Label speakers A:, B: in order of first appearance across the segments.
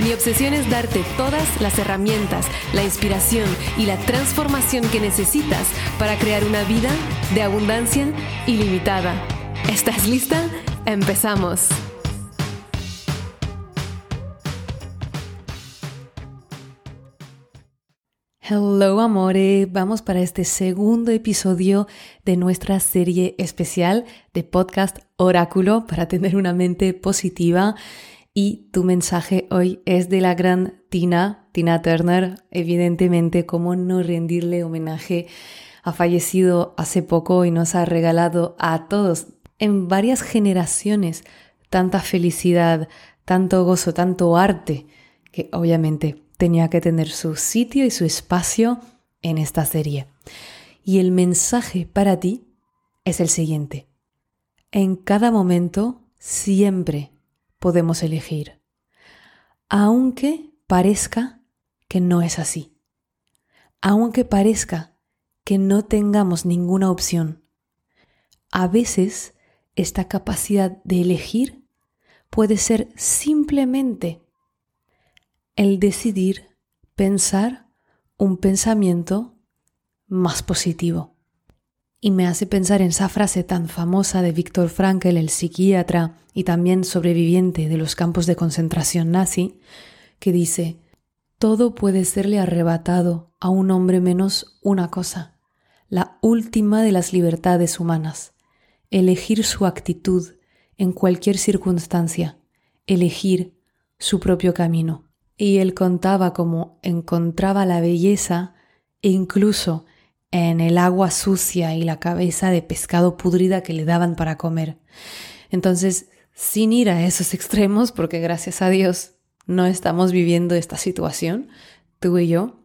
A: Mi obsesión es darte todas las herramientas, la inspiración y la transformación que necesitas para crear una vida de abundancia ilimitada. ¿Estás lista? Empezamos. Hello amore, vamos para este segundo episodio de nuestra serie especial de podcast Oráculo para tener una mente positiva y tu mensaje hoy es de la gran Tina, Tina Turner. Evidentemente, cómo no rendirle homenaje. Ha fallecido hace poco y nos ha regalado a todos en varias generaciones tanta felicidad, tanto gozo, tanto arte, que obviamente tenía que tener su sitio y su espacio en esta serie. Y el mensaje para ti es el siguiente. En cada momento, siempre podemos elegir, aunque parezca que no es así, aunque parezca que no tengamos ninguna opción. A veces esta capacidad de elegir puede ser simplemente el decidir pensar un pensamiento más positivo y me hace pensar en esa frase tan famosa de Viktor Frankl, el psiquiatra y también sobreviviente de los campos de concentración nazi, que dice, todo puede serle arrebatado a un hombre menos una cosa, la última de las libertades humanas, elegir su actitud en cualquier circunstancia, elegir su propio camino. Y él contaba cómo encontraba la belleza e incluso en el agua sucia y la cabeza de pescado pudrida que le daban para comer. Entonces, sin ir a esos extremos, porque gracias a Dios no estamos viviendo esta situación, tú y yo,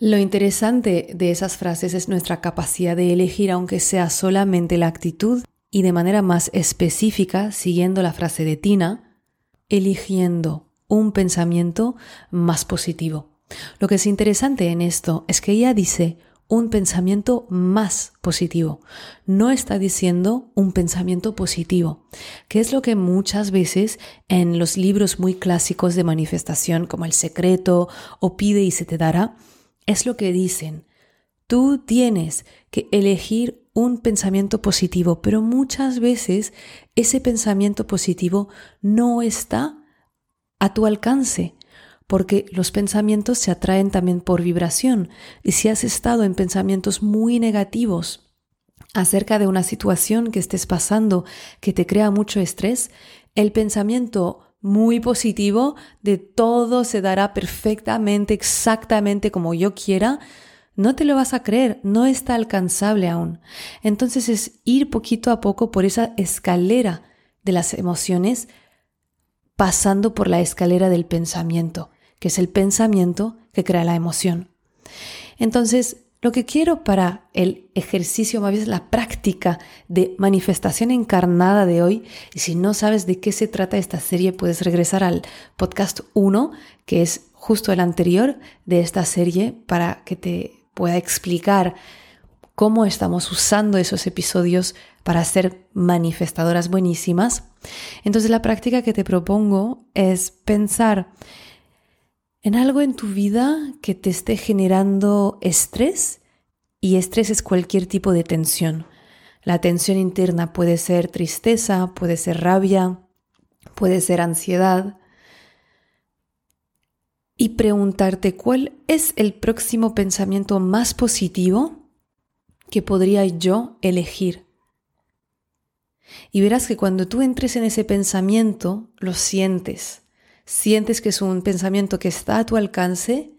A: lo interesante de esas frases es nuestra capacidad de elegir, aunque sea solamente la actitud, y de manera más específica, siguiendo la frase de Tina, eligiendo un pensamiento más positivo. Lo que es interesante en esto es que ella dice un pensamiento más positivo. No está diciendo un pensamiento positivo, que es lo que muchas veces en los libros muy clásicos de manifestación como El secreto o Pide y se te dará, es lo que dicen. Tú tienes que elegir un pensamiento positivo, pero muchas veces ese pensamiento positivo no está a tu alcance porque los pensamientos se atraen también por vibración. Y si has estado en pensamientos muy negativos acerca de una situación que estés pasando que te crea mucho estrés, el pensamiento muy positivo de todo se dará perfectamente, exactamente como yo quiera, no te lo vas a creer, no está alcanzable aún. Entonces es ir poquito a poco por esa escalera de las emociones, pasando por la escalera del pensamiento que es el pensamiento que crea la emoción. Entonces, lo que quiero para el ejercicio, más bien la práctica de manifestación encarnada de hoy, y si no sabes de qué se trata esta serie, puedes regresar al podcast 1, que es justo el anterior de esta serie, para que te pueda explicar cómo estamos usando esos episodios para ser manifestadoras buenísimas. Entonces la práctica que te propongo es pensar en algo en tu vida que te esté generando estrés y estrés es cualquier tipo de tensión. La tensión interna puede ser tristeza, puede ser rabia, puede ser ansiedad. Y preguntarte cuál es el próximo pensamiento más positivo que podría yo elegir. Y verás que cuando tú entres en ese pensamiento, lo sientes sientes que es un pensamiento que está a tu alcance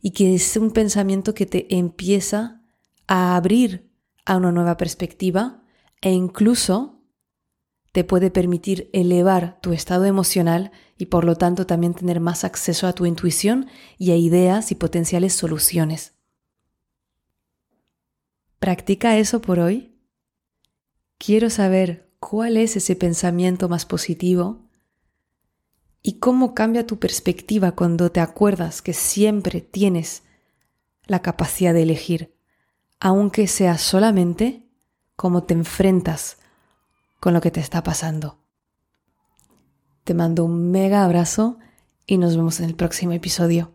A: y que es un pensamiento que te empieza a abrir a una nueva perspectiva e incluso te puede permitir elevar tu estado emocional y por lo tanto también tener más acceso a tu intuición y a ideas y potenciales soluciones. ¿Practica eso por hoy? Quiero saber cuál es ese pensamiento más positivo y cómo cambia tu perspectiva cuando te acuerdas que siempre tienes la capacidad de elegir, aunque sea solamente cómo te enfrentas con lo que te está pasando. Te mando un mega abrazo y nos vemos en el próximo episodio.